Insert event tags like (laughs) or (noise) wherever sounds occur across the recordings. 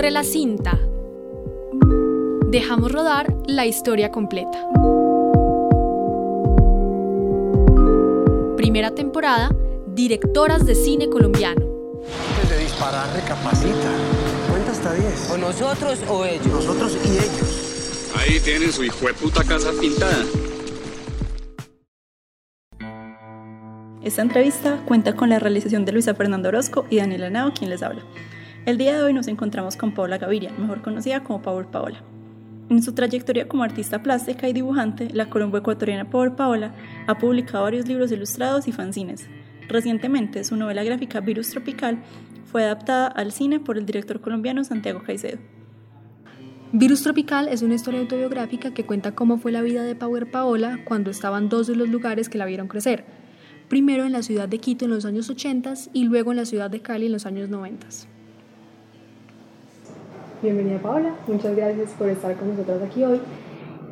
Corre la cinta. Dejamos rodar la historia completa. Primera temporada, directoras de cine colombiano. Antes de disparar, recapacita. Cuenta hasta 10. ¿O nosotros o ellos? Nosotros y ellos. Ahí tienen su hijo de puta casa pintada. Esta entrevista cuenta con la realización de Luisa Fernando Orozco y Daniela Nao, quien les habla. El día de hoy nos encontramos con Paola Gaviria, mejor conocida como Power Paola. En su trayectoria como artista plástica y dibujante, la colombo ecuatoriana Power Paola ha publicado varios libros ilustrados y fanzines. Recientemente, su novela gráfica Virus Tropical fue adaptada al cine por el director colombiano Santiago Caicedo. Virus Tropical es una historia autobiográfica que cuenta cómo fue la vida de Power Paola cuando estaban dos de los lugares que la vieron crecer. Primero en la ciudad de Quito en los años 80 y luego en la ciudad de Cali en los años 90. Bienvenida Paola, muchas gracias por estar con nosotros aquí hoy.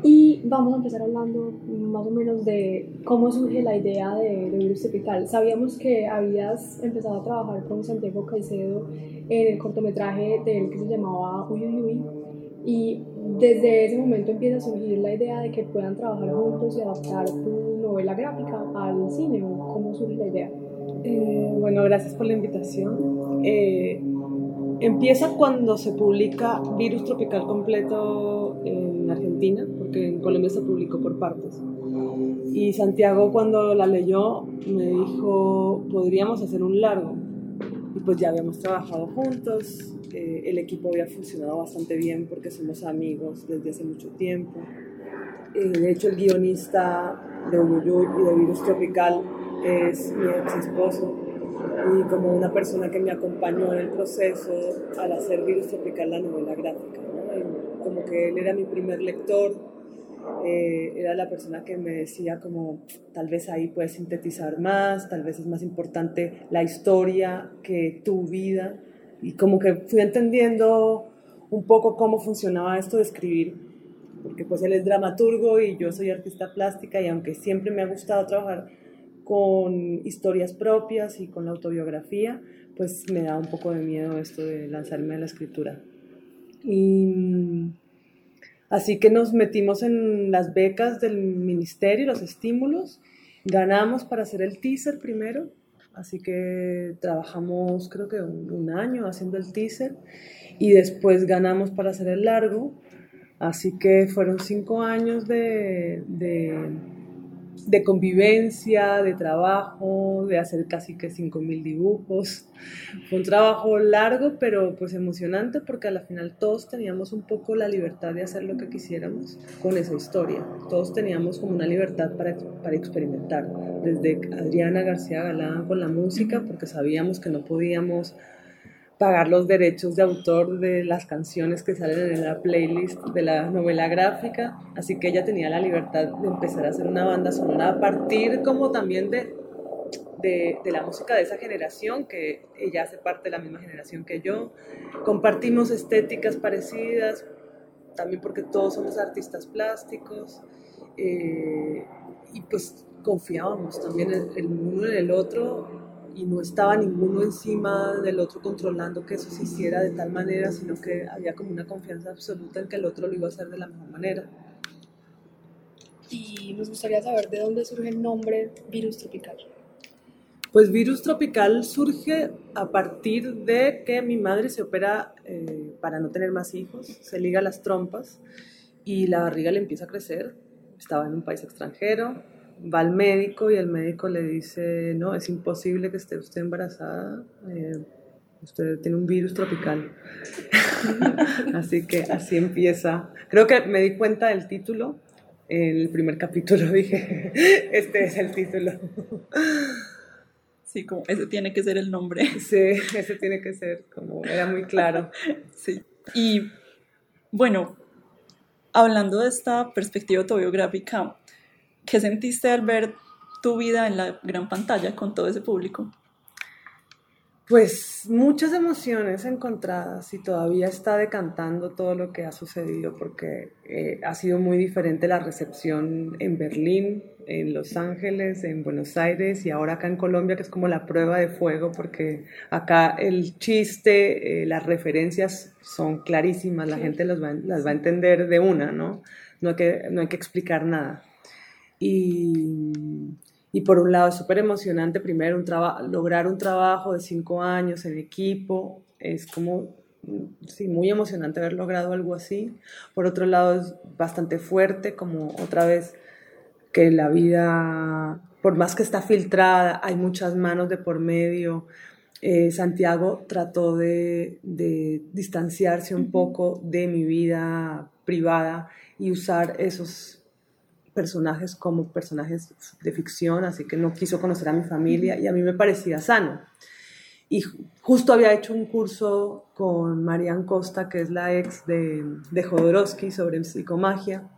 Y vamos a empezar hablando más o menos de cómo surge la idea de, de Virus Tropical. Sabíamos que habías empezado a trabajar con Santiago Caicedo en el cortometraje de él que se llamaba Uy Uy Uy. Y desde ese momento empieza a surgir la idea de que puedan trabajar juntos y adaptar tu novela gráfica al cine. ¿Cómo surge la idea? Eh, bueno, gracias por la invitación. Eh, empieza cuando se publica Virus Tropical completo en Argentina, porque en Colombia se publicó por partes. Y Santiago cuando la leyó me dijo, podríamos hacer un largo. Y pues ya habíamos trabajado juntos, eh, el equipo había funcionado bastante bien porque somos amigos desde hace mucho tiempo. Eh, de hecho, el guionista de Uyuyuy y de Virus Tropical es mi ex esposo y como una persona que me acompañó en el proceso al hacer Virus Tropical, la novela gráfica. ¿no? Como que él era mi primer lector, eh, era la persona que me decía como tal vez ahí puedes sintetizar más, tal vez es más importante la historia que tu vida y como que fui entendiendo un poco cómo funcionaba esto de escribir, porque pues él es dramaturgo y yo soy artista plástica y aunque siempre me ha gustado trabajar con historias propias y con la autobiografía, pues me da un poco de miedo esto de lanzarme a la escritura. Y así que nos metimos en las becas del ministerio, los estímulos, ganamos para hacer el teaser primero, así que trabajamos creo que un, un año haciendo el teaser y después ganamos para hacer el largo, así que fueron cinco años de, de de convivencia, de trabajo, de hacer casi que 5.000 dibujos. Fue un trabajo largo, pero pues emocionante porque a la final todos teníamos un poco la libertad de hacer lo que quisiéramos con esa historia. Todos teníamos como una libertad para, para experimentar. Desde Adriana García Galán con la música, porque sabíamos que no podíamos pagar los derechos de autor de las canciones que salen en la playlist de la novela gráfica, así que ella tenía la libertad de empezar a hacer una banda sonora a partir como también de, de, de, la música de esa generación, que ella hace parte de la misma generación que yo, compartimos estéticas parecidas, también porque todos somos artistas plásticos, eh, y pues confiábamos también el, el uno en el otro y no estaba ninguno encima del otro controlando que eso se hiciera de tal manera, sino que había como una confianza absoluta en que el otro lo iba a hacer de la mejor manera. Y nos gustaría saber de dónde surge el nombre Virus Tropical. Pues Virus Tropical surge a partir de que mi madre se opera eh, para no tener más hijos, se liga las trompas y la barriga le empieza a crecer. Estaba en un país extranjero, va al médico y el médico le dice, no, es imposible que esté usted embarazada, eh, usted tiene un virus tropical. (laughs) así que así empieza. Creo que me di cuenta del título, en el primer capítulo (laughs) dije, este es el título. Sí, como ese tiene que ser el nombre. (laughs) Sí, ese tiene que ser, como era muy claro. Sí. Y bueno, hablando de esta perspectiva autobiográfica, ¿Qué sentiste al ver tu vida en la gran pantalla con todo ese público? Pues muchas emociones encontradas y todavía está decantando todo lo que ha sucedido porque eh, ha sido muy diferente la recepción en Berlín, en Los Ángeles, en Buenos Aires y ahora acá en Colombia que es como la prueba de fuego porque acá el chiste, eh, las referencias son clarísimas, la gente las va, las va a entender de una, ¿no? No hay que, no hay que explicar nada. Y y por un lado es súper emocionante primero un lograr un trabajo de cinco años en equipo, es como, sí, muy emocionante haber logrado algo así. Por otro lado es bastante fuerte, como otra vez que la vida, por más que está filtrada, hay muchas manos de por medio. Eh, Santiago trató de, de distanciarse un poco de mi vida privada y usar esos personajes como personajes de ficción, así que no quiso conocer a mi familia y a mí me parecía sano. Y justo había hecho un curso con Marian Costa, que es la ex de, de Jodorowsky, sobre psicomagia,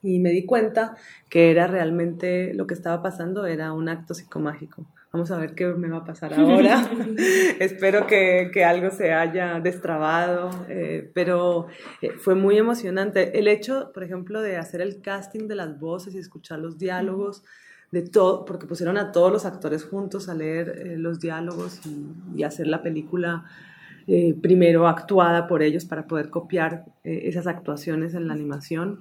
y me di cuenta que era realmente lo que estaba pasando, era un acto psicomágico. Vamos a ver qué me va a pasar ahora. (laughs) Espero que, que, algo se haya destrabado, eh, pero eh, fue muy emocionante. El hecho, por ejemplo, de hacer el casting de las voces y escuchar los diálogos, de todo, porque pusieron a todos los actores juntos a leer eh, los diálogos y, y, hacer la película primero actuada por ellos para poder copiar esas actuaciones en la animación.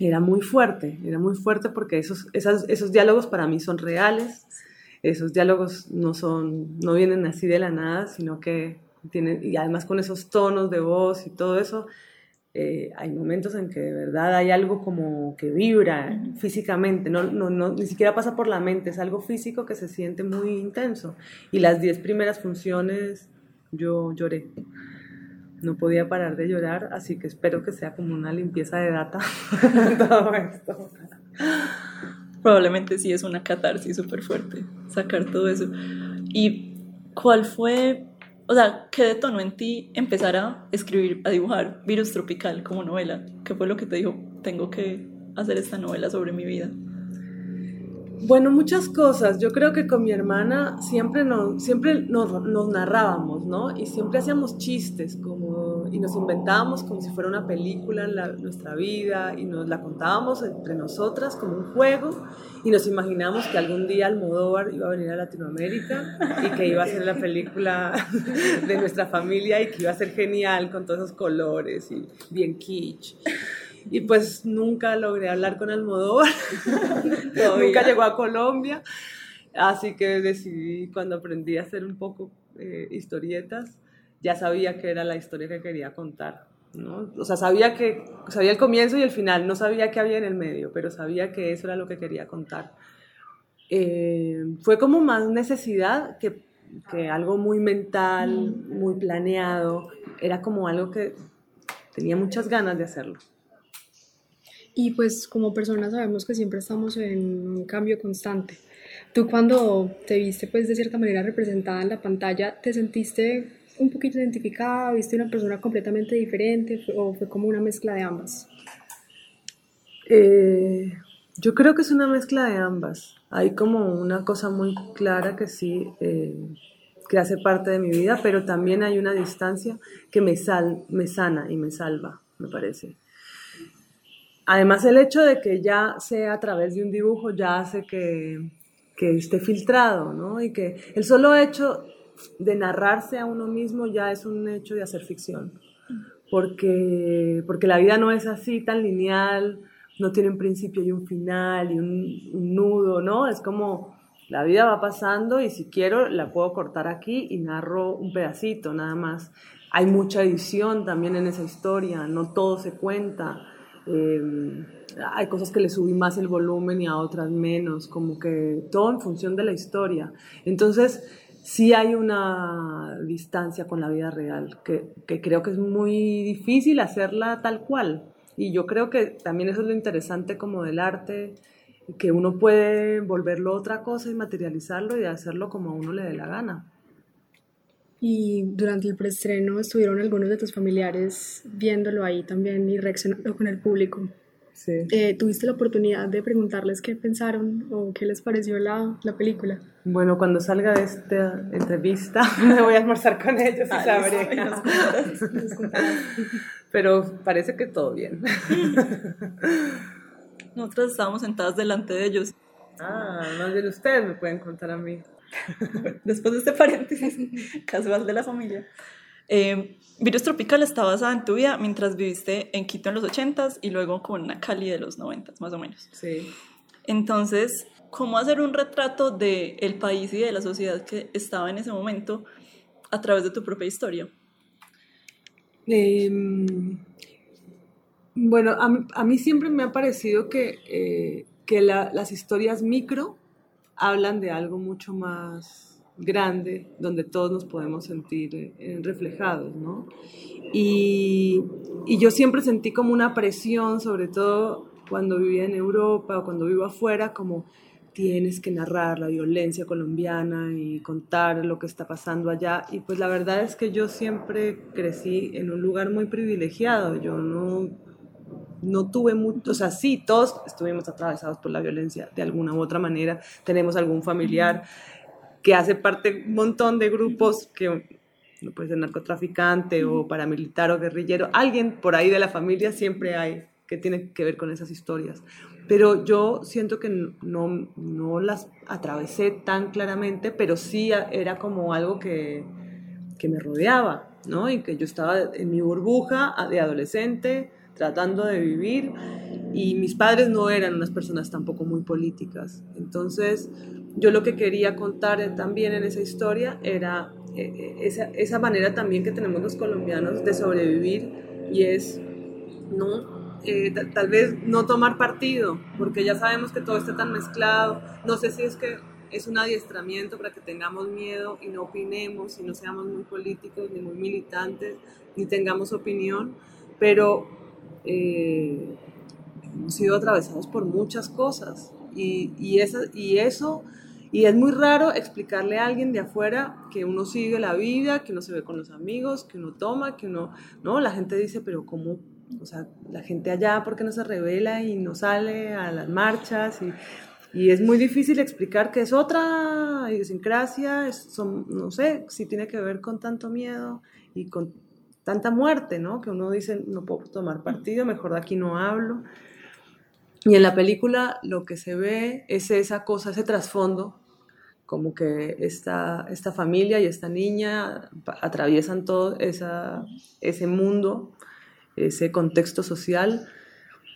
Era muy fuerte, era muy fuerte porque esos, esas, esos diálogos para mí son reales esos diálogos no son, no vienen así de la nada, sino que tienen, y además con esos tonos de voz y todo eso, eh, hay momentos en que de verdad hay algo como que vibra físicamente, no, no, no, ni siquiera pasa por la mente, es algo físico que se siente muy intenso. Y las diez primeras funciones yo lloré, no podía parar de llorar, así que espero que sea como una limpieza de data (laughs) todo esto probablemente sí es una catarsis súper fuerte sacar todo eso. ¿Y cuál fue, o sea, qué detonó en ti empezar a escribir, a dibujar Virus Tropical como novela? ¿Qué fue lo que te dijo, tengo que hacer esta novela sobre mi vida? Bueno, muchas cosas. Yo creo que con mi hermana siempre nos, siempre nos, nos, narrábamos, ¿no? Y siempre hacíamos chistes como, y nos inventábamos como si fuera una película en nuestra vida y nos la contábamos entre nosotras como un juego y nos imaginábamos que algún día Almodóvar iba a venir a Latinoamérica y que iba a ser la película de nuestra familia y que iba a ser genial con todos esos colores y bien kitsch y pues nunca logré hablar con Almodóvar, (laughs) nunca llegó a Colombia, así que decidí cuando aprendí a hacer un poco eh, historietas, ya sabía que era la historia que quería contar. ¿no? O sea, sabía, que, sabía el comienzo y el final, no sabía qué había en el medio, pero sabía que eso era lo que quería contar. Eh, fue como más necesidad que, que algo muy mental, muy planeado, era como algo que tenía muchas ganas de hacerlo. Y pues como personas sabemos que siempre estamos en un cambio constante. Tú cuando te viste pues de cierta manera representada en la pantalla, ¿te sentiste un poquito identificada? ¿Viste una persona completamente diferente o fue como una mezcla de ambas? Eh, yo creo que es una mezcla de ambas. Hay como una cosa muy clara que sí, eh, que hace parte de mi vida, pero también hay una distancia que me, sal, me sana y me salva, me parece. Además, el hecho de que ya sea a través de un dibujo ya hace que, que esté filtrado, ¿no? Y que el solo hecho de narrarse a uno mismo ya es un hecho de hacer ficción. Porque, porque la vida no es así tan lineal, no tiene un principio y un final y un, un, nudo, ¿no? Es como la vida va pasando y si quiero la puedo cortar aquí y narro un pedacito nada más. Hay mucha edición también en esa historia, no todo se cuenta. Eh, hay cosas que le subí más el volumen y a otras menos, como que todo en función de la historia. Entonces, sí hay una distancia con la vida real, que, que creo que es muy difícil hacerla tal cual. Y yo creo que también eso es lo interesante como del arte, que uno puede volverlo otra cosa y materializarlo y hacerlo como a uno le dé la gana. Y durante el preestreno estuvieron algunos de tus familiares viéndolo ahí también y reaccionando con el público. Sí. Eh, ¿Tuviste la oportunidad de preguntarles qué pensaron o qué les pareció la, la película? Bueno, cuando salga de esta entrevista (laughs) me voy a almorzar con ellos y Ah, sabré. (laughs) Pero parece que todo bien. (laughs) Nosotros estábamos sentadas delante de ellos. Ah, más bien ustedes me pueden contar a mí. (laughs) Después de este paréntesis (laughs) casual de la familia. Eh, Virus Tropical está basada en tu vida mientras viviste en Quito en los 80s y luego con una Cali de los 90s, más o menos. Sí. Entonces, ¿cómo hacer un retrato del país y de la sociedad que estaba en ese momento a través de tu propia historia? Em, bueno, a, mí- a mí siempre me ha parecido que, eh, que la- las historias micro hablan de algo mucho más grande, donde todos nos podemos sentir eh, reflejados, ¿no? Y, y yo siempre sentí como una presión, sobre todo cuando vivía en Europa o cuando vivo afuera, como tienes que narrar la violencia colombiana y contar lo que está pasando allá. Y pues la verdad es que yo siempre crecí en un lugar muy privilegiado. Yo no, no tuve mucho, o sea, sí, todos estuvimos atravesados por la violencia de alguna u otra manera. Tenemos algún familiar que hace parte de un montón de grupos que no puede ser narcotraficante o paramilitar o guerrillero, alguien por ahí de la familia siempre hay que tiene que ver con esas historias. Pero yo siento que no, no las atravesé tan claramente, pero sí era como algo que, que me rodeaba, ¿no? Y que yo estaba en mi burbuja de adolescente, tratando de vivir, y mis padres no eran unas personas tampoco muy políticas. Entonces, yo lo que quería contar también en esa historia era eh, esa, esa manera también que tenemos los colombianos de sobrevivir, y es, ¿no? Eh, tal vez no tomar partido, porque ya sabemos que todo está tan mezclado. No sé si es que es un adiestramiento para que tengamos miedo y no opinemos y no seamos muy políticos ni muy militantes ni tengamos opinión, pero eh, hemos sido atravesados por muchas cosas y, y, eso, y es muy raro explicarle a alguien de afuera que uno sigue la vida, que uno se ve con los amigos, que uno toma, que uno, no, la gente dice, pero ¿cómo? O sea, la gente allá, ¿por qué no se revela y no sale a las marchas? Y, y es muy difícil explicar que es otra idiosincrasia, es, no sé, si tiene que ver con tanto miedo y con tanta muerte, ¿no? Que uno dice, no puedo tomar partido, mejor de aquí no hablo. Y en la película lo que se ve es esa cosa, ese trasfondo, como que esta, esta familia y esta niña atraviesan todo esa, ese mundo, ese contexto social,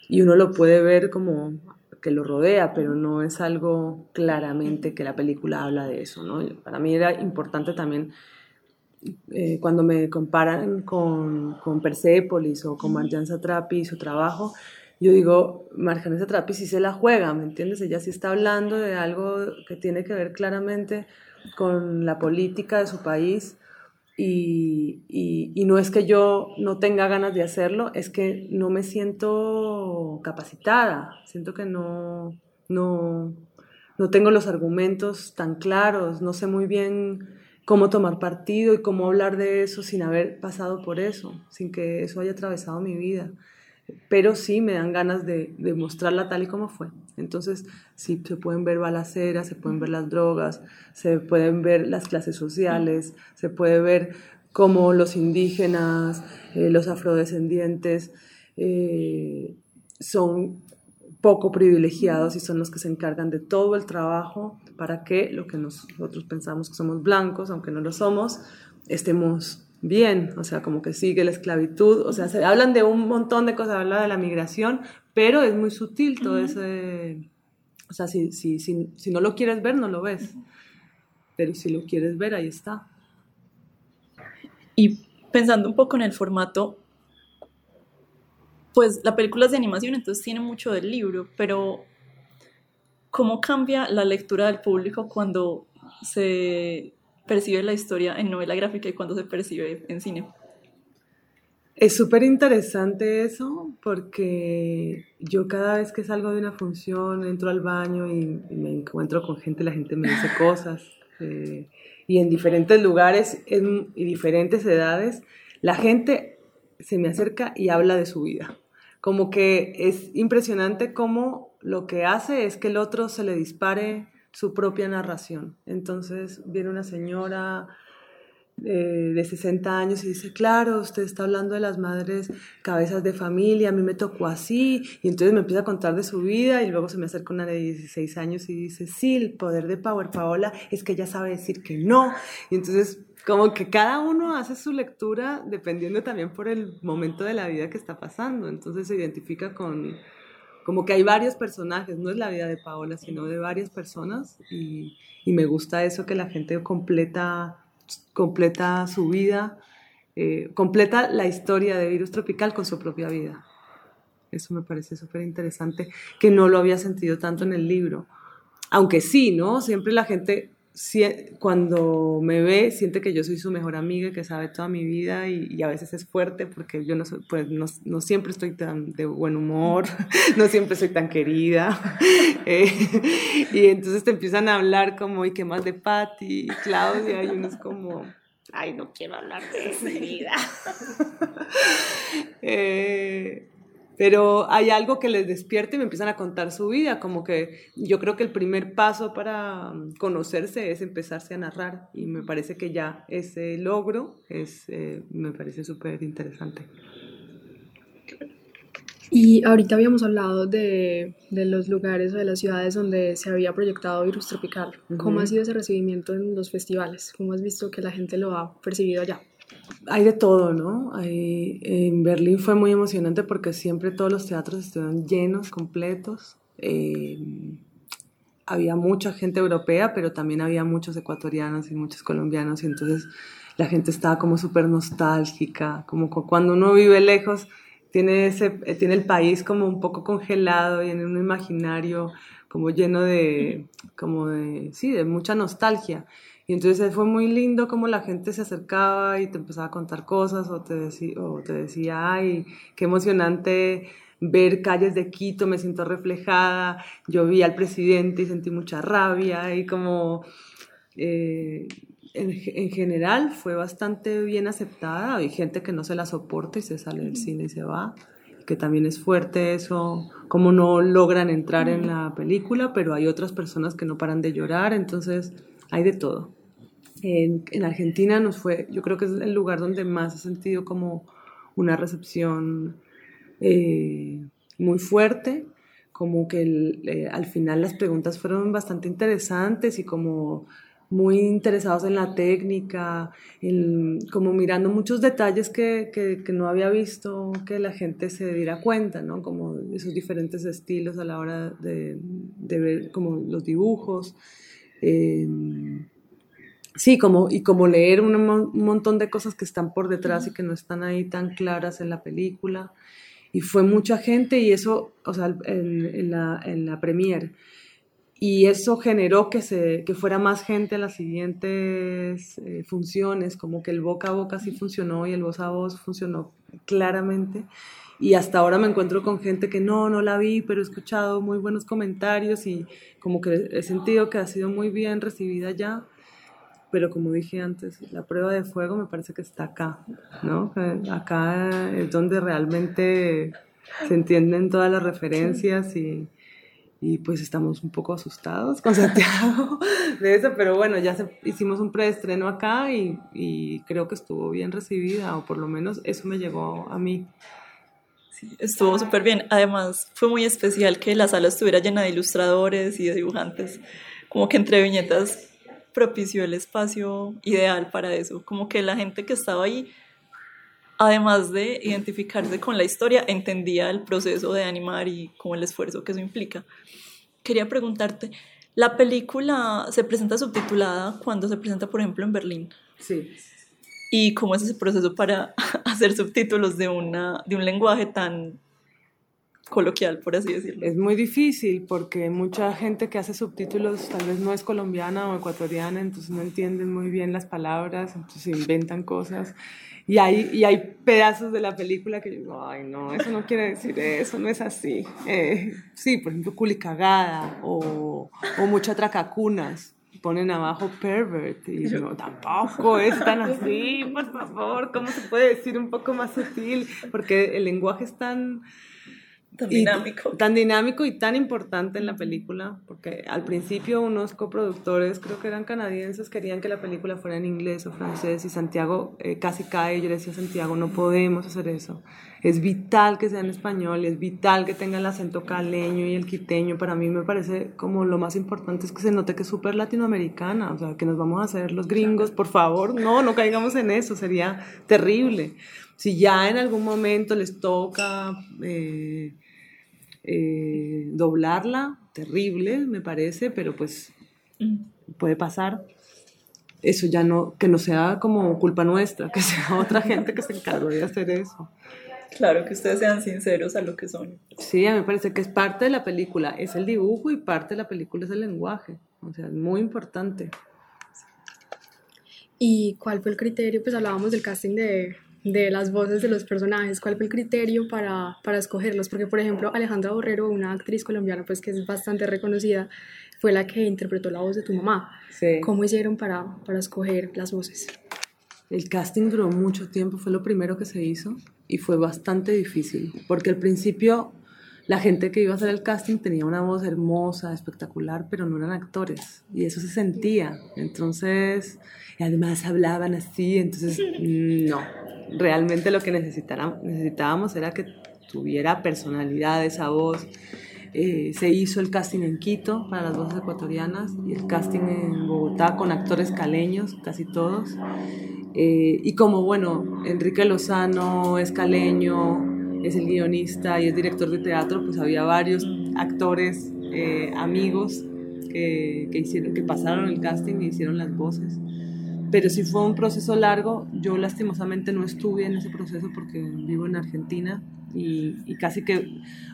y uno lo puede ver como que lo rodea, pero no es algo claramente que la película habla de eso, ¿no? Para mí era importante también eh, cuando me comparan con, con Persepolis o con Marjan Satrapi y su trabajo, yo digo, Marjan Satrapi sí se la juega, ¿me entiendes? Ella sí está hablando de algo que tiene que ver claramente con la política de su país y, y, y, no es que yo no tenga ganas de hacerlo, es que no me siento capacitada, siento que no, no, no tengo los argumentos tan claros, no sé muy bien cómo tomar partido y cómo hablar de eso sin haber pasado por eso, sin que eso haya atravesado mi vida. Pero sí me dan ganas de, de mostrarla tal y como fue. Entonces, sí, se pueden ver balaceras, se pueden ver las drogas, se pueden ver las clases sociales, se puede ver cómo los indígenas, eh, los afrodescendientes eh, son poco privilegiados y son los que se encargan de todo el trabajo para que lo que nosotros pensamos que somos blancos, aunque no lo somos, estemos bien, o sea, como que sigue la esclavitud, o sea, se hablan de un montón de cosas, habla de la migración, pero es muy sutil todo uh -huh. ese, o sea, si, si, si, si, no lo quieres ver, no lo ves, pero si lo quieres ver, ahí está. Y pensando un poco en el formato, pues la película es de animación, entonces tiene mucho del libro, pero ¿cómo cambia la lectura del público cuando se percibe la historia en novela gráfica y cuando se percibe en cine? Es súper interesante eso porque yo cada vez que salgo de una función entro al baño y, y me encuentro con gente, la gente me dice (laughs) cosas eh, y en diferentes lugares en, y diferentes edades la gente se me acerca y habla de su vida como que es impresionante cómo lo que hace es que el otro se le dispare su propia narración. Entonces viene una señora eh, de 60 años y dice, claro, usted está hablando de las madres cabezas de familia, a mí me tocó así, y entonces me empieza a contar de su vida y luego se me acerca una de 16 años y dice, sí, el poder de Power Paola es que ella sabe decir que no, y entonces como que cada uno hace su lectura dependiendo también por el momento de la vida que está pasando, entonces se identifica con, como que hay varios personajes, no es la vida de Paola, sino de varias personas y, me gusta eso que la gente completa, completa su vida, eh, completa la historia de Virus Tropical con su propia vida. Eso me parece súper interesante, que no lo había sentido tanto en el libro. Aunque sí, ¿no? Siempre la gente cuando me ve siente que yo soy su mejor amiga, que sabe toda mi vida y, a veces es fuerte porque yo no, soy, pues, no, siempre estoy tan de buen humor, (laughs) no siempre soy tan querida. (laughs) Eh, y entonces te empiezan a hablar como, ¿y qué más de Patti Claudia? Y uno es como, ay, no quiero hablar de mi vida. (laughs) eh, pero hay algo que les despierta y me empiezan a contar su vida, como que yo creo que el primer paso para mm, conocerse es empezarse a narrar y me parece que ya ese logro es, eh, me parece súper interesante. Y ahorita habíamos hablado de, de, los lugares o de las ciudades donde se había proyectado Virus Tropical. ¿Cómo ha sido ese recibimiento en los festivales? ¿Cómo has visto que la gente lo ha percibido allá? Hay de todo, ¿no? en Berlín fue muy emocionante porque siempre todos los teatros estuvieron llenos, completos. Eh, había mucha gente europea, pero también había muchos ecuatorianos y muchos colombianos, y entonces la gente estaba como súper nostálgica, como cuando uno vive lejos, tiene, ese, tiene el país como un poco congelado y en un imaginario como lleno de, como de, sí, de mucha nostalgia. Y entonces fue muy lindo como la gente se acercaba y te empezaba a contar cosas o te, decía, o te decía, ay, qué emocionante ver calles de Quito, me siento reflejada, yo vi al presidente y sentí mucha rabia y como eh, en, en, general fue bastante bien aceptada, hay gente que no se la soporta y se sale del cine y se va, que también es fuerte eso, como no logran entrar en la película, pero hay otras personas que no paran de llorar, entonces hay de todo. En, en, Argentina nos fue, yo creo que es el lugar donde más he sentido como una recepción eh, muy fuerte, como que eh, al final las preguntas fueron bastante interesantes y como muy interesados en la técnica, como mirando muchos detalles que, no había visto que la gente se diera cuenta, ¿no? Como esos diferentes estilos a la hora de ver como los dibujos. Em, sí, como, y como leer un, montón de cosas que están por detrás y que no están ahí tan claras en la película. Y fue mucha gente y eso, o sea, en, la, en la premiere. Y eso generó que, se, que fuera más gente en las siguientes eh, funciones, como que el boca a boca sí funcionó y el voz a voz funcionó claramente. Y hasta ahora me encuentro con gente que no, no la vi, pero he escuchado muy buenos comentarios y como que he sentido que ha sido muy bien recibida ya. Pero como dije antes, la prueba de fuego me parece que está acá, ¿no? Acá es donde realmente se entienden todas las referencias y, y pues estamos un poco asustados con Santiago (laughs) de eso, pero bueno, ya hicimos un preestreno acá y, creo que estuvo bien recibida, o por lo menos eso me llegó a mí estuvo súper bien. Además, fue muy especial que la sala estuviera llena de ilustradores y de dibujantes. Como que entre viñetas propició el espacio ideal para eso. Como que la gente que estaba ahí, además de identificarse con la historia, entendía el proceso de animar y como el esfuerzo que eso implica. Quería preguntarte, ¿la película se presenta subtitulada cuando se presenta, por ejemplo, en Berlín? Sí y cómo es ese proceso para (laughs) hacer subtítulos de, una, de un lenguaje tan coloquial, por así decirlo. Es muy difícil porque mucha gente que hace subtítulos tal vez no es colombiana o ecuatoriana, entonces no entienden muy bien las palabras, entonces inventan cosas. Y hay, y hay pedazos de la película que yo digo, ay, no, eso no quiere decir eso, no es así. Eh, sí, por ejemplo, culicagada o, o mucha tracacunas ponen abajo pervert y yo tampoco es tan así, por favor, ¿cómo se puede decir un poco más sutil? Porque el lenguaje es tan Tan y dinámico. Tan dinámico y tan importante en la película, porque al principio unos coproductores, creo que eran canadienses, querían que la película fuera en inglés o francés y Santiago eh, casi cae. Yo le decía a Santiago, no podemos hacer eso. Es vital que sea en español, es vital que tenga el acento caleño y el quiteño. Para mí me parece como lo más importante es que se note que es súper latinoamericana, o sea, que nos vamos a hacer los gringos, por favor, no, no caigamos en eso, sería terrible. Si ya en algún momento les toca... Eh, eh, doblarla, terrible me parece, pero pues puede pasar. Eso ya no, que no sea como culpa nuestra, que sea (laughs) otra gente que se encargó de hacer eso. Claro, que ustedes sean sinceros a lo que son. Sí, a mí me parece que es parte de la película, es el dibujo y parte de la película es el lenguaje. O sea, es muy importante. ¿Y cuál fue el criterio? Pues hablábamos del casting de, de las voces de los personajes, cuál fue el criterio para, para escogerlos, porque por ejemplo Alejandra Borrero, una actriz colombiana pues que es bastante reconocida, fue la que interpretó la voz de tu mamá. Sí. ¿Cómo hicieron para, para escoger las voces? El casting duró mucho tiempo, fue lo primero que se hizo y fue bastante difícil, porque al principio la gente que iba a hacer el casting tenía una voz hermosa, espectacular, pero no eran actores y eso se sentía. Entonces, además hablaban así, entonces no, realmente lo que necesitábamos era que tuviera personalidad esa voz. Eh, se hizo el casting en Quito para las voces ecuatorianas y el casting en Bogotá con actores caleños, casi todos. Eh, y como, bueno, Enrique Lozano es caleño, es el guionista y es director de teatro, pues había varios actores eh, amigos que, que, hicieron, que pasaron el casting y hicieron las voces pero si fue un proceso largo. Yo lastimosamente no estuve en ese proceso porque vivo en Argentina y, y, casi que,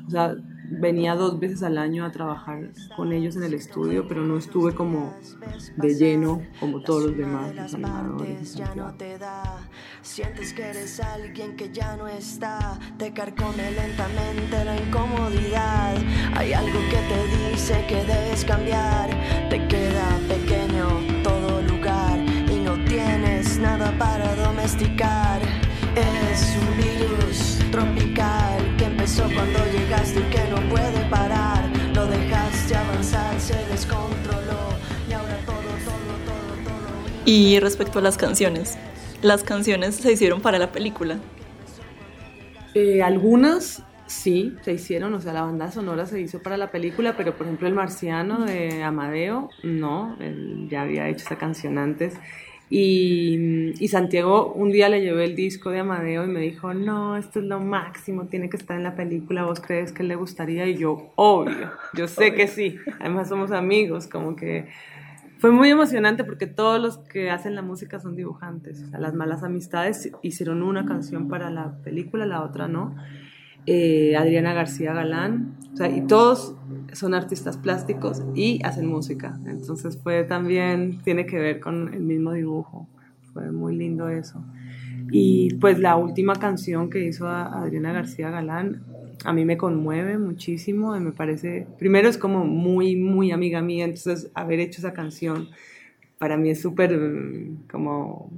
o sea, venía dos veces al año a trabajar con ellos en el estudio, pero no estuve como de lleno como todos los demás, los animadores. Ya te da. Sientes que eres alguien que ya no está, te carcome lentamente la incomodidad. Hay algo que te dice que debes cambiar, te queda pequeño todo lugar y no tienes nada para domesticar. Es un virus tropical que empezó cuando Y respecto a las canciones, las canciones se hicieron para la película. Eh, algunas sí se hicieron, o sea, la banda sonora se hizo para la película, pero por ejemplo El Marciano de Amadeo, no, él ya había hecho esa canción antes. Y, y, Santiago un día le llevé el disco de Amadeo y me dijo, no, esto es lo máximo, tiene que estar en la película, ¿vos crees que le gustaría? Y yo, obvio, yo sé que sí, además somos amigos, como que fue muy emocionante porque todos los que hacen la música son dibujantes, o sea, las malas amistades hicieron una canción para la película, la otra no. Eh, Adriana García Galán, o sea, y todos son artistas plásticos y hacen música. Entonces fue también, tiene que ver con el mismo dibujo. Fue muy lindo eso. Y pues la última canción que hizo Adriana García Galán, a mí me conmueve muchísimo y me parece, primero es como muy, muy amiga mía, entonces haber hecho esa canción para mí es súper como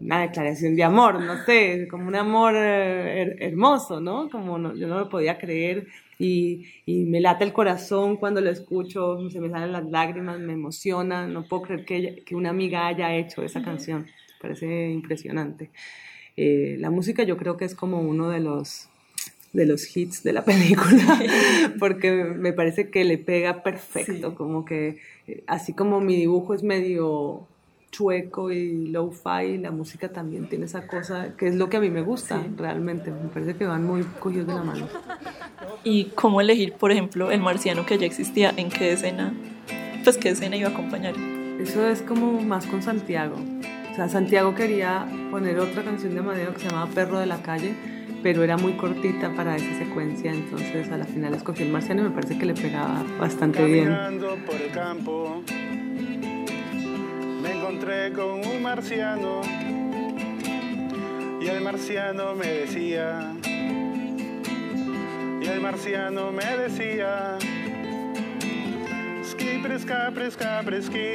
una declaración de amor, no sé, como un amor her hermoso, ¿no? Como no, yo no lo podía creer y, y, me late el corazón cuando lo escucho, se me salen las lágrimas, me emociona, no puedo creer que, que una amiga haya hecho esa canción, parece impresionante. Eh, la música yo creo que es como uno de los de los hits de la película, (laughs) porque me parece que le pega perfecto, sí. como que así como mi dibujo es medio chueco y low-fi, la música también tiene esa cosa que es lo que a mí me gusta sí. realmente, me parece que van muy cogidos de la mano. ¿Y cómo elegir, por ejemplo, el marciano que ya existía, en qué escena, pues qué escena iba a acompañar? Eso es como más con Santiago. O sea, Santiago quería poner otra canción de Amadeo que se llamaba Perro de la Calle, pero era muy cortita para esa secuencia, entonces a la final escogí el marciano y me parece que le pegaba bastante Caminando bien. por el campo me encontré con un marciano y el marciano me decía y el marciano me decía ski presca presca preski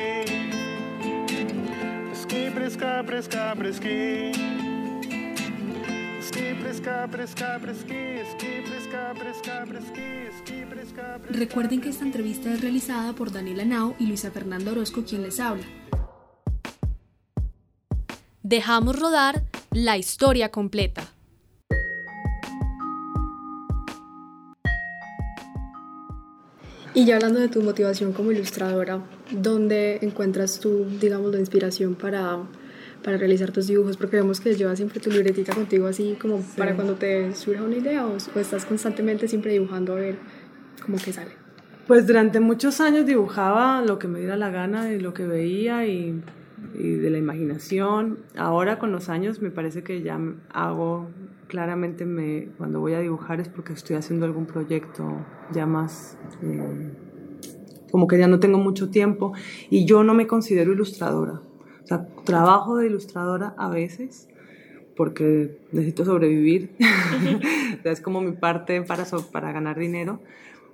ski presca presca preski Recuerden que esta entrevista es realizada por Daniela Nao y Luisa Fernanda Orozco quien les habla. Dejamos rodar la historia completa. Y ya hablando de tu motivación como ilustradora, ¿dónde encuentras tú, digamos, la inspiración para, para realizar tus dibujos? Porque vemos que llevas siempre tu libretita contigo así como para cuando te surja una idea o, o estás constantemente siempre dibujando a ver cómo que sale. Pues durante muchos años dibujaba lo que me diera la gana y lo que veía y, y de la imaginación. Ahora con los años me parece que ya hago claramente me, cuando voy a dibujar es porque estoy haciendo algún proyecto ya más, eh, como que ya no tengo mucho tiempo y yo no me considero ilustradora. Trabajo de ilustradora a veces porque necesito sobrevivir. (laughs) es como mi parte para, para ganar dinero,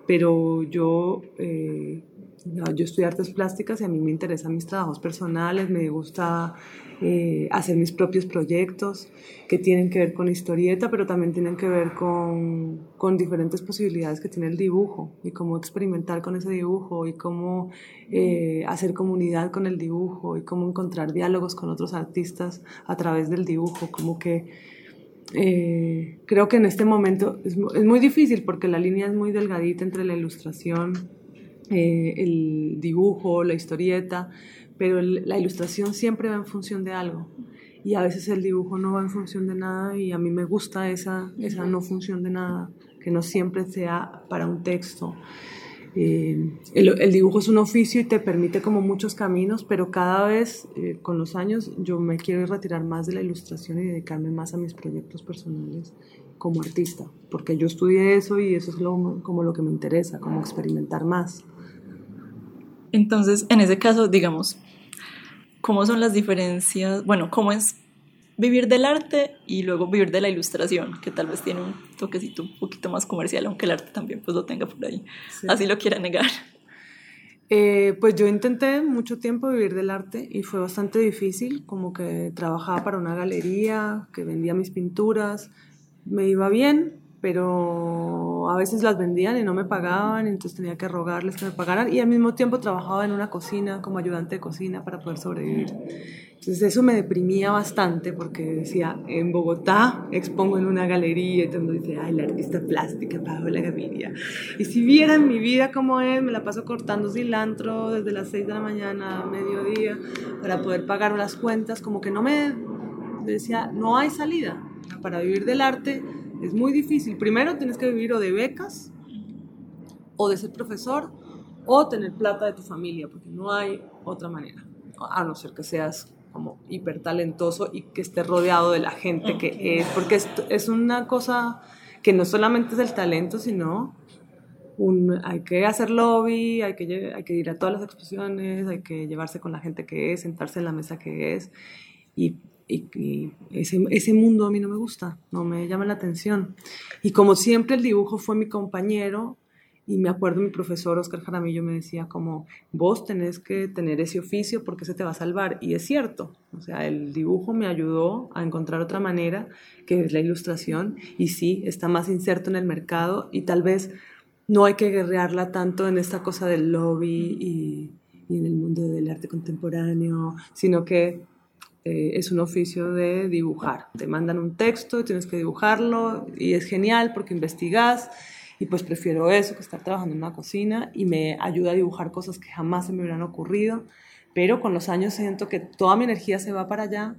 pero yo eh, yo estudié artes plásticas y a mí me interesan mis trabajos personales, me gusta eh, hacer mis propios proyectos que tienen que ver con historieta, pero también tienen que ver con, con, diferentes posibilidades que tiene el dibujo y cómo experimentar con ese dibujo y cómo eh, hacer comunidad con el dibujo y cómo encontrar diálogos con otros artistas a través del dibujo, como que eh, creo que en este momento es, es muy difícil porque la línea es muy delgadita entre la ilustración eh, el dibujo, la historieta, pero la ilustración siempre va en función de algo. Y a veces el dibujo no va en función de nada y a mí me gusta esa, esa no función de nada, que no siempre sea para un texto. Eh, el, dibujo es un oficio y te permite como muchos caminos, pero cada vez eh, con los años yo me quiero retirar más de la ilustración y dedicarme más a mis proyectos personales como artista, porque yo estudié eso y eso es lo, como lo que me interesa, como experimentar más. Entonces, en ese caso, digamos, ¿cómo son las diferencias? Bueno, ¿cómo es vivir del arte y luego vivir de la ilustración, que tal vez tiene un toquecito un poquito más comercial, aunque el arte también pues lo tenga por ahí, así lo quiera negar. Eh, pues yo intenté mucho tiempo vivir del arte y fue bastante difícil, como que trabajaba para una galería, que vendía mis pinturas, me iba bien, pero a veces las vendían y no me pagaban, entonces tenía que rogarles que me pagaran y al mismo tiempo trabajaba en una cocina como ayudante de cocina para poder sobrevivir. Entonces eso me deprimía bastante porque decía, en Bogotá expongo en una galería y todo el mundo dice, ay, la artista plástica la Gaviria. Y si vieran mi vida como es, me la paso cortando cilantro desde las 6 de la mañana a mediodía para poder pagar las cuentas, como que no me decía, no hay salida para vivir del arte es muy difícil. Primero tienes que vivir o de becas, o de ser profesor, o tener plata de tu familia, porque no hay otra manera. A no ser que seas como hiper talentoso y que estés rodeado de la gente que es, porque es, es una cosa que no solamente es el talento, sino un, hay que hacer lobby, hay que, hay que ir a todas las exposiciones, hay que llevarse con la gente que es, sentarse en la mesa que es. Y y, ese, ese, mundo a mí no me gusta, no me llama la atención. Y como siempre el dibujo fue mi compañero, y me acuerdo mi profesor Oscar Jaramillo me decía como, vos tenés que tener ese oficio porque se te va a salvar. Y es cierto, o sea, el dibujo me ayudó a encontrar otra manera, que es la ilustración, y sí, está más inserto en el mercado y tal vez no hay que guerrearla tanto en esta cosa del lobby y, y en el mundo del arte contemporáneo, sino que eh, es un oficio de dibujar. Te mandan un texto tienes que dibujarlo y es genial porque investigas y pues prefiero eso que estar trabajando en una cocina y me ayuda a dibujar cosas que jamás se me hubieran ocurrido, pero con los años siento que toda mi energía se va para allá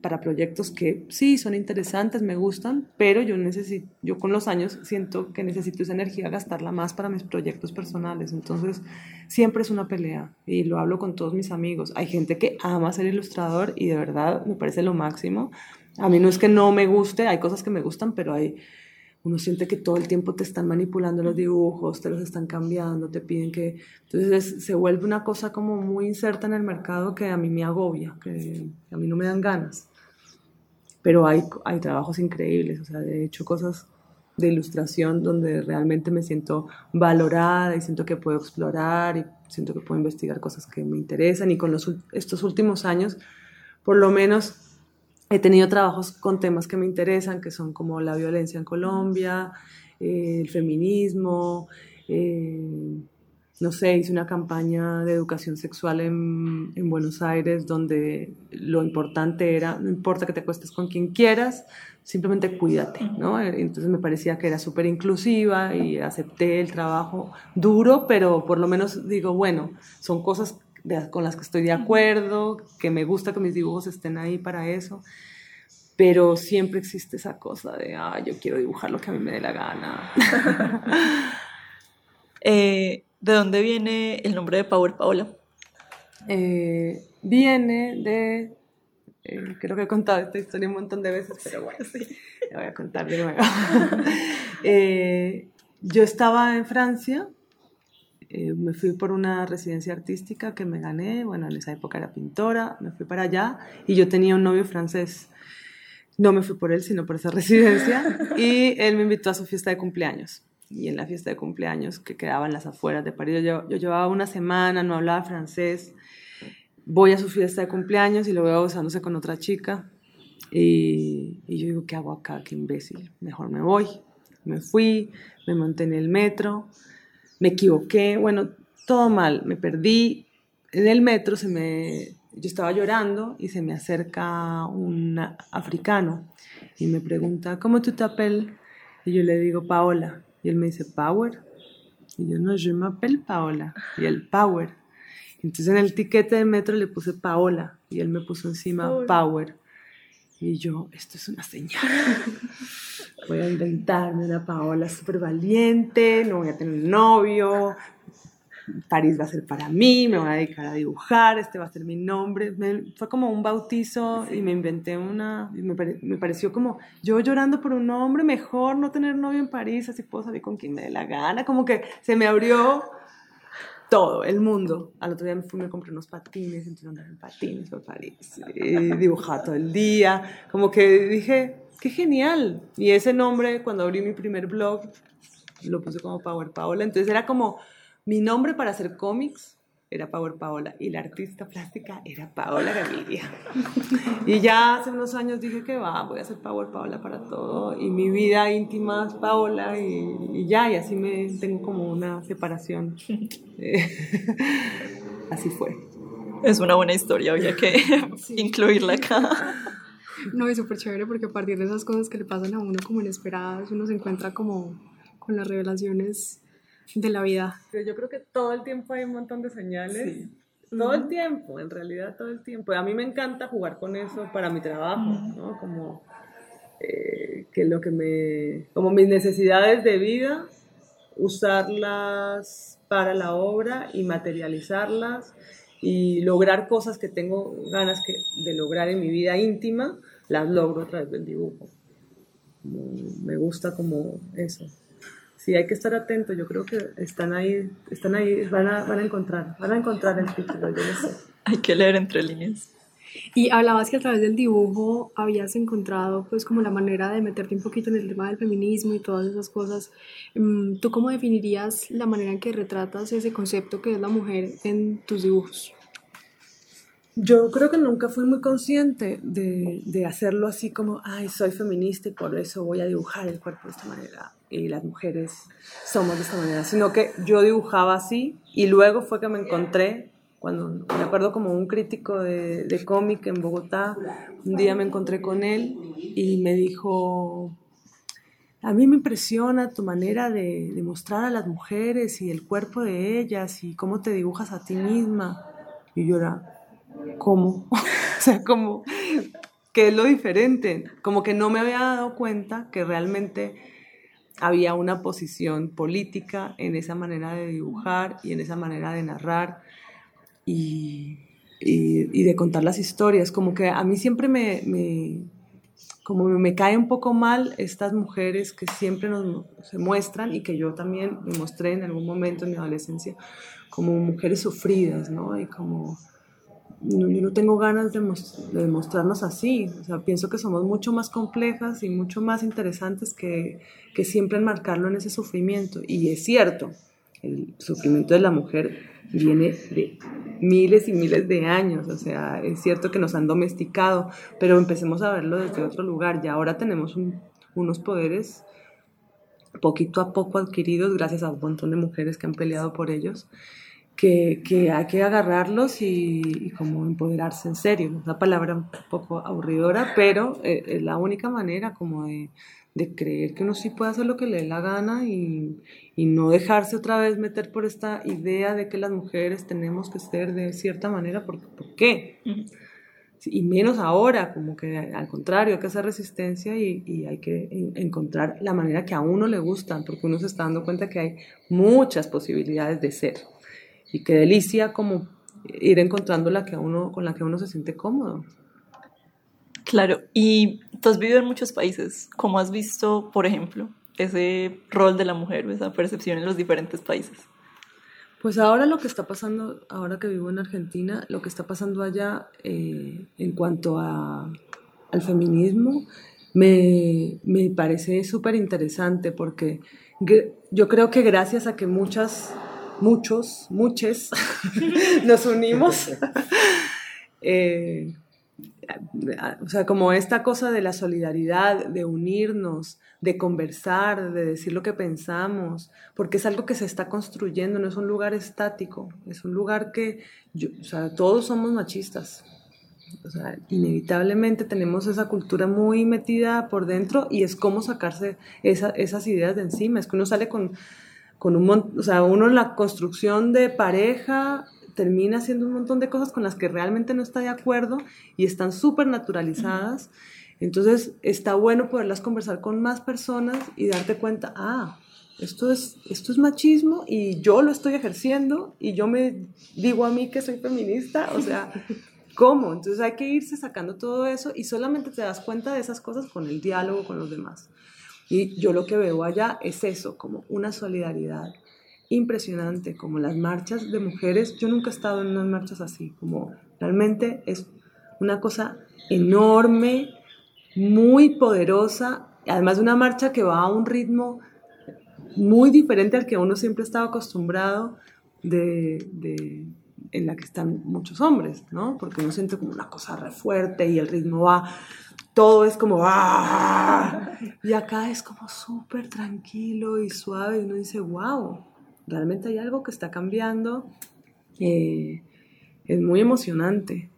para proyectos que sí son interesantes, me gustan, pero yo necesito, yo con los años siento que necesito esa energía gastarla más para mis proyectos personales. Entonces, siempre es una pelea y lo hablo con todos mis amigos. Hay gente que ama ser ilustrador y de verdad me parece lo máximo. A mí no es que no me guste, hay cosas que me gustan, pero hay uno siente que todo el tiempo te están manipulando los dibujos, te los están cambiando, te piden que... Entonces se vuelve una cosa como muy inserta en el mercado que a mí me agobia, que a mí no me dan ganas. Pero hay, hay trabajos increíbles, o sea, de hecho cosas de ilustración donde realmente me siento valorada y siento que puedo explorar y siento que puedo investigar cosas que me interesan y con los, estos últimos años por lo menos he tenido trabajos con temas que me interesan que son como la violencia en Colombia eh, el feminismo. eh, no sé, hice una campaña de educación sexual en, en Buenos Aires donde lo importante era, no importa que te acuestes con quien quieras, simplemente cuídate, ¿no? Entonces me parecía que era súper inclusiva y acepté el trabajo duro, pero por lo menos digo, bueno, son cosas de- con las que estoy de acuerdo, que me gusta que mis dibujos estén ahí para eso, pero siempre existe esa cosa de, ah, yo quiero dibujar lo que a mí me dé la gana. (laughs) Eh, ¿De dónde viene el nombre de Power Paola? Eh, viene de, eh, creo que he contado esta historia un montón de veces, pero bueno, la voy a contar de nuevo. (laughs) Eh, yo estaba en Francia, eh, me fui por una residencia artística que me gané, bueno, en esa época era pintora, me fui para allá y yo tenía un novio francés. No me fui por él, sino por esa (laughs) residencia. Y él me invitó a su fiesta de cumpleaños. Y en la fiesta de cumpleaños, que quedaba en las afueras de París, yo, yo llevaba una semana, no hablaba francés. Voy a su fiesta de cumpleaños y lo veo besándose con otra chica. Y, y yo digo, ¿qué hago acá? Qué imbécil. Mejor me voy. Me fui, me monté en el metro, me equivoqué, bueno, todo mal, me perdí. En el metro se me, yo estaba llorando y se me acerca un africano y me pregunta, ¿cómo tú te apel? Y yo le digo, Paola. Y él me dice, ¿Power? Y yo, no, yo me apel Paola. Y él, Power. Entonces en el tiquete del metro le puse Paola y él me puso encima Power. Y yo, esto es una señal. (laughs) Voy a inventarme una Paola súper valiente, no voy a tener novio, París va a ser para mí, me voy a dedicar a dibujar, este va a ser mi nombre. Me- fue como un bautizo y me inventé una, y me, pare- me pareció como yo llorando por un hombre, mejor no tener novio en París, así puedo salir con quien me dé la gana, como que se me abrió todo, el mundo. Al otro día me fui, me compré unos patines, entonces andaba en patines por París, y dibujaba todo el día, como que dije, qué genial. Y ese nombre, cuando abrí mi primer blog, lo puse como Power Paola, entonces era como mi nombre para hacer cómics. Era Power Paola y la artista plástica era Paola Gaviria. (laughs) Y ya hace unos años dije que va, voy a hacer Power Paola para todo. Y mi vida íntima es Paola y, y ya, y así me tengo como una separación. (laughs) Eh, (laughs) así fue. Es una buena historia, había que incluirla acá. No, es súper chévere porque a partir de esas cosas que le pasan a uno como inesperadas, uno se encuentra como con las revelaciones de la vida. Yo creo que todo el tiempo hay un montón de señales. Todo el tiempo, en realidad todo el tiempo. A mí me encanta jugar con eso para mi trabajo, ¿no? Como eh, que lo que me... Como mis necesidades de vida, usarlas para la obra y materializarlas y lograr cosas que tengo ganas que, de lograr en mi vida íntima, las logro a través del dibujo. Me gusta como eso. Sí, hay que estar atento. Yo creo que están ahí, están ahí, van a, van a encontrar, van a encontrar el título, yo no sé. Hay que leer entre líneas. Y hablabas que a través del dibujo habías encontrado pues como la manera de meterte un poquito en el tema del feminismo y todas esas cosas. Mm, ¿Tú cómo definirías la manera en que retratas ese concepto que es la mujer en tus dibujos? Yo creo que nunca fui muy consciente de, de hacerlo así como, ay, soy feminista y por eso voy a dibujar el cuerpo de esta manera y las mujeres somos de esta manera, sino que yo dibujaba así y luego fue que me encontré, cuando me acuerdo como un crítico de, de cómic en Bogotá, un día me encontré con él y me dijo, a mí me impresiona tu manera de, de mostrar a las mujeres y el cuerpo de ellas y cómo te dibujas a ti misma. Y yo era, ¿cómo? (laughs) o sea, como, ¿qué es lo diferente? Como que no me había dado cuenta que realmente había una posición política en esa manera de dibujar y en esa manera de narrar y, y- y de contar las historias. Como que a mí siempre me, me- como me cae un poco mal estas mujeres que siempre nos se muestran y que yo también me mostré en algún momento en mi adolescencia como mujeres sufridas, ¿no? Y como no- yo no tengo ganas de, de mostrarnos así. O sea, pienso que somos mucho más complejas y mucho más interesantes que, que siempre enmarcarlo en ese sufrimiento. Y es cierto, el sufrimiento de la mujer viene de miles y miles de años. O sea, es cierto que nos han domesticado, pero empecemos a verlo desde otro lugar. Y ahora tenemos un- unos poderes poquito a poco adquiridos gracias a un montón de mujeres que han peleado por ellos, que, que hay que agarrarlos y, y, como empoderarse en serio. Una palabra un poco aburridora, pero eh, es la única manera como de, de, creer que uno sí puede hacer lo que le dé la gana y, y no dejarse otra vez meter por esta idea de que las mujeres tenemos que ser de cierta manera. ¿Por, ¿por qué? Uh -huh y menos ahora, como que al contrario, hay que hacer resistencia y, y, hay que encontrar la manera que a uno le gustan, porque uno se está dando cuenta que hay muchas posibilidades de ser. Y qué delicia como ir encontrando la que uno, con la que uno se siente cómodo. Claro, y tú has vivido en muchos países. ¿Cómo has visto, por ejemplo, ese rol de la mujer, esa percepción en los diferentes países? Pues ahora lo que está pasando, ahora que vivo en Argentina, lo que está pasando allá eh, en cuanto a, al feminismo me, me parece súper interesante porque yo creo que gracias a que muchas, muchos, muchos (laughs) nos unimos, (laughs) eh, o sea, como esta cosa de la solidaridad, de unirnos, de conversar, de decir lo que pensamos, porque es algo que se está construyendo, no es un lugar estático, es un lugar que, yo, o sea, todos somos machistas. O sea, inevitablemente tenemos esa cultura muy metida por dentro y es como sacarse esa, esas ideas de encima. Es que uno sale con, con un montón, o sea, uno en la construcción de pareja termina haciendo un montón de cosas con las que realmente no está de acuerdo y están súper naturalizadas. Entonces está bueno poderlas conversar con más personas y darte cuenta, ah, esto es, esto es machismo y yo lo estoy ejerciendo y yo me digo a mí que soy feminista, o sea, (laughs) ¿cómo? Entonces hay que irse sacando todo eso y solamente te das cuenta de esas cosas con el diálogo con los demás. Y yo lo que veo allá es eso, como una solidaridad impresionante, como las marchas de mujeres. Yo nunca he estado en unas marchas así, como realmente es una cosa enorme, muy poderosa, además de una marcha que va a un ritmo muy diferente al que uno siempre estaba acostumbrado de, de, en la que están muchos hombres, ¿no? Porque uno siente como una cosa re fuerte y el ritmo va, todo es como ¡ah! Y acá es como súper tranquilo y suave y uno dice, wow, realmente hay algo que está cambiando, es muy emocionante.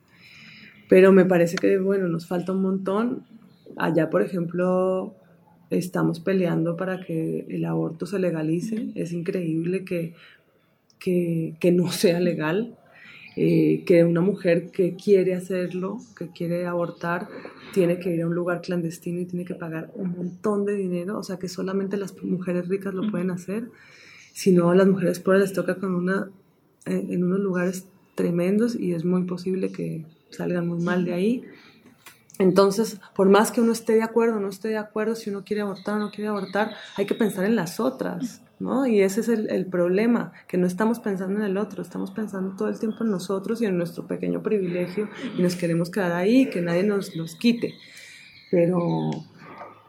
Pero me parece que, bueno, nos falta un montón. Allá, por ejemplo, estamos peleando para que el aborto se legalice. Es increíble que, que no sea legal. Eh, que una mujer que quiere hacerlo, que quiere abortar, tiene que ir a un lugar clandestino y tiene que pagar un montón de dinero, o sea que solamente las mujeres ricas lo pueden hacer, si no a las mujeres pobres les toca con una, eh, en unos lugares tremendos y es muy posible que salgan muy mal de ahí. Entonces, por más que uno esté de acuerdo o no esté de acuerdo, si uno quiere abortar o no quiere abortar, hay que pensar en las otras, ¿no? Y ese es el, el, problema, que no estamos pensando en el otro, estamos pensando todo el tiempo en nosotros y en nuestro pequeño privilegio y nos queremos quedar ahí, que nadie nos los quite. Pero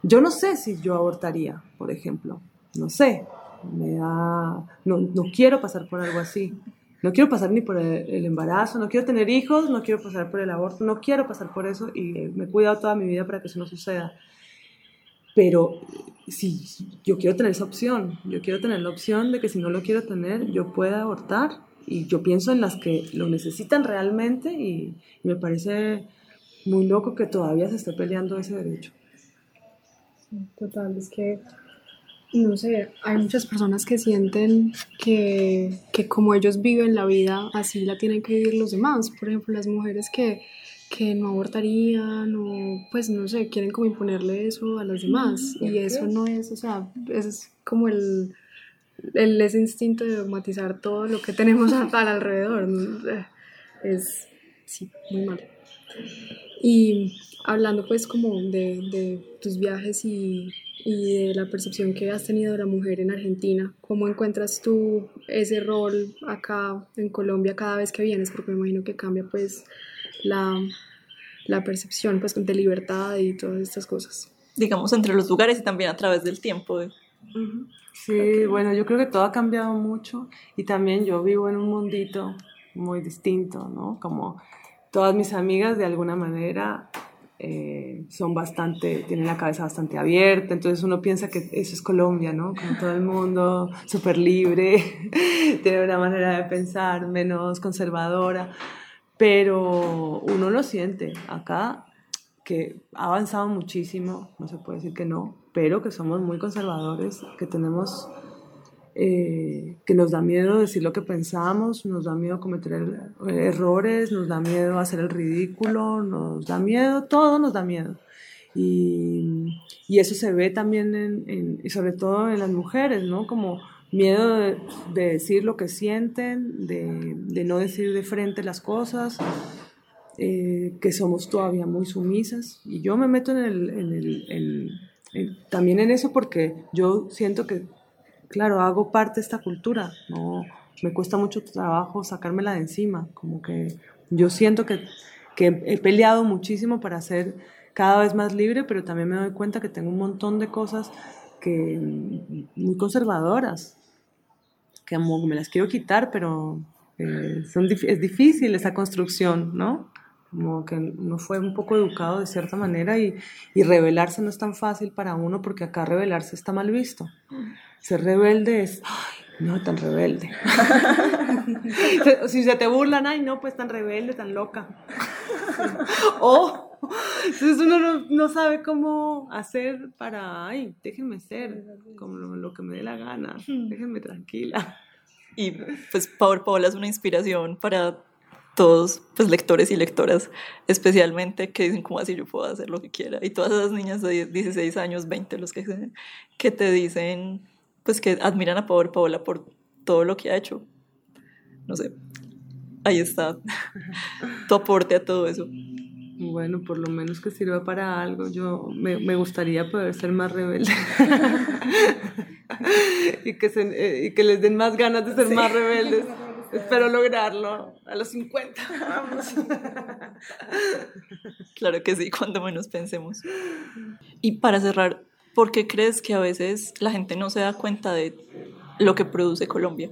yo no sé si yo abortaría, por ejemplo, no sé, me da, no, no quiero pasar por algo así. No quiero pasar ni por el, el, embarazo, no quiero tener hijos, no quiero pasar por el aborto, no quiero pasar por eso y me he cuidado toda mi vida para que eso no suceda. Pero sí, yo quiero tener esa opción, yo quiero tener la opción de que si no lo quiero tener, yo pueda abortar. Y yo pienso en las que lo necesitan realmente y, y me parece muy loco que todavía se esté peleando ese derecho. Total, es que no sé, hay muchas personas que sienten que, que, como ellos viven la vida, así la tienen que vivir los demás. Por ejemplo, las mujeres que, que no abortarían o pues no sé, quieren como imponerle eso a los demás. Y eso no es, o sea, es como el, el ese instinto de dogmatizar todo lo que tenemos al alrededor. Es, sí, muy mal. Y hablando pues como de, de tus viajes y y de la percepción que has tenido de la mujer en Argentina. ¿Cómo encuentras tú ese rol acá en Colombia cada vez que vienes? Porque me imagino que cambia pues la, la percepción pues, de libertad y todas estas cosas. Digamos, entre los lugares y también a través del tiempo. Uh -huh. Sí, okay. bueno, yo creo que todo ha cambiado mucho y también yo vivo en un mundito muy distinto, ¿no? Como todas mis amigas de alguna manera eh, son bastante, tienen la cabeza bastante abierta, entonces uno piensa que eso es Colombia, ¿no? Como todo el mundo, súper libre, tiene (laughs) una manera de pensar menos conservadora, pero uno lo siente acá que ha avanzado muchísimo, no se puede decir que no, pero que somos muy conservadores, que tenemos eh, que nos da miedo decir lo que pensamos, nos da miedo cometer errores, nos da miedo hacer el ridículo, nos da miedo, todo nos da miedo. Y, y eso se ve también, en, y sobre todo en las mujeres, ¿no? Como miedo de, decir lo que sienten, de, de, no decir de frente las cosas, eh, que somos todavía muy sumisas. Y yo me meto en el, en el también en eso porque yo siento que claro, hago parte de esta cultura, no, me cuesta mucho trabajo sacármela de encima, como que yo siento que, que he peleado muchísimo para ser cada vez más libre, pero también me doy cuenta que tengo un montón de cosas que muy conservadoras, que me las quiero quitar, pero eh, son, es difícil esa construcción, ¿no? Como que uno fue un poco educado de cierta manera y, y rebelarse no es tan fácil para uno porque acá rebelarse está mal visto. Ser rebelde es, ay, no tan rebelde. (laughs) si se te burlan, ay, no, pues tan rebelde, tan loca. (laughs) o, entonces uno no, no, sabe cómo hacer para, ay, déjenme ser como lo, que me dé la gana, déjenme tranquila. Y pues Power Paola es una inspiración para todos, pues lectores y lectoras, especialmente que dicen, ¿cómo así yo puedo hacer lo que quiera? Y todas esas niñas de 16 años, 20, los que, que te dicen, pues que admiran a Power Paola por todo lo que ha hecho. No sé, ahí está tu aporte a todo eso. Bueno, por lo menos que sirva para algo. Yo me, me gustaría poder ser más rebelde. (laughs) y, que se, eh, y que les den más ganas de ser más rebeldes. (laughs) Espero lograrlo a los 50. Vamos. (laughs) Claro que sí, cuando menos pensemos. Y para cerrar, ¿por qué crees que a veces la gente no se da cuenta de lo que produce Colombia?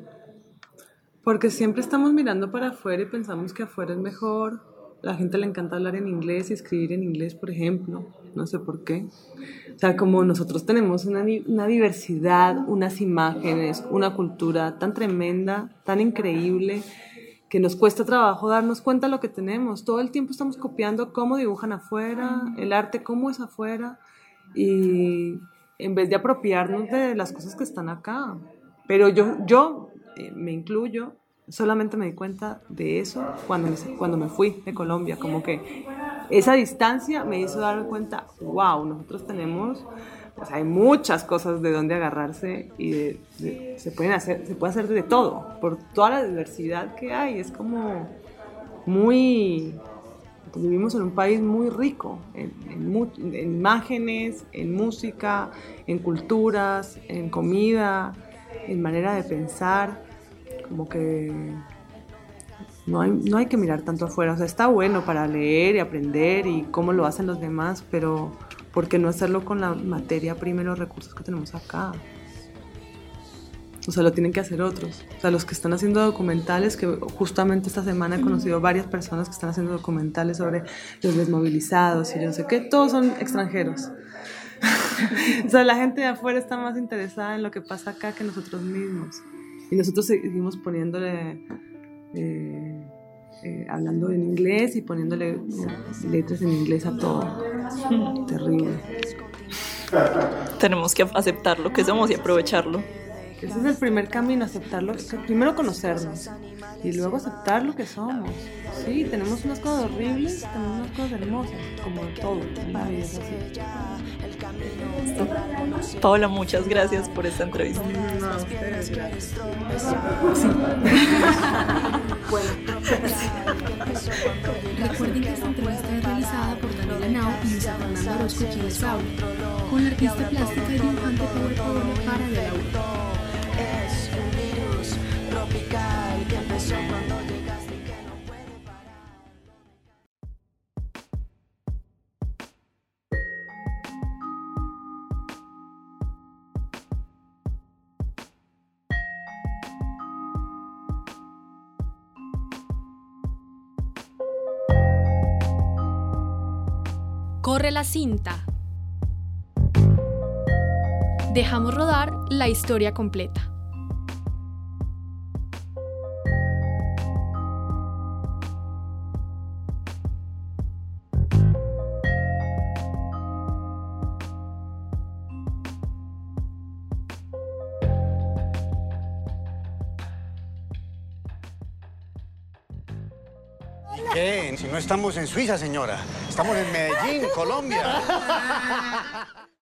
Porque siempre estamos mirando para afuera y pensamos que afuera es mejor. La gente le encanta hablar en inglés y escribir en inglés, por ejemplo. No sé por qué. O sea, como nosotros tenemos una, diversidad, unas imágenes, una cultura tan tremenda, tan increíble, que nos cuesta trabajo darnos cuenta de lo que tenemos. Todo el tiempo estamos copiando cómo dibujan afuera, el arte cómo es afuera, y en vez de apropiarnos de las cosas que están acá. Pero yo, yo eh, me incluyo, solamente me di cuenta de eso cuando me, cuando me fui de Colombia, como que esa distancia me hizo dar cuenta, wow, nosotros tenemos, pues hay muchas cosas de donde agarrarse y se, pueden hacer, se puede hacer de todo, por toda la diversidad que hay, es como muy, vivimos en un país muy rico en, imágenes, en música, en culturas, en comida, en manera de pensar, como que no hay, no hay que mirar tanto afuera. O sea, está bueno para leer y aprender y cómo lo hacen los demás, pero ¿por qué no hacerlo con la materia prima y los recursos que tenemos acá? O sea, lo tienen que hacer otros. O sea, los que están haciendo documentales, que justamente esta semana he conocido varias personas que están haciendo documentales sobre los desmovilizados y yo no sé qué, todos son extranjeros. (laughs) o sea, la gente de afuera está más interesada en lo que pasa acá que nosotros mismos. Y nosotros seguimos poniéndole eh, eh, hablando en inglés y poniéndole eh, letras en inglés a todo. Terrible. Tenemos que aceptar lo que somos y aprovecharlo. Ese es el primer camino, aceptarlo. Primero conocernos y luego aceptar lo que somos. Sí, tenemos unas cosas horribles, tenemos unas cosas hermosas, como todo. así. Paola, muchas gracias por esta entrevista. No, ustedes, gracias. Recuerden que esta entrevista es realizada por Daniela Nao y Luisa Fernanda Orozco, quien les habla, con la artista plástica y dibujante Paola Paola para de Laura. Es un virus tropical que empezó cuando Corre la cinta. Dejamos rodar la historia completa. No estamos en Suiza, señora. Estamos en Medellín, Colombia. (laughs)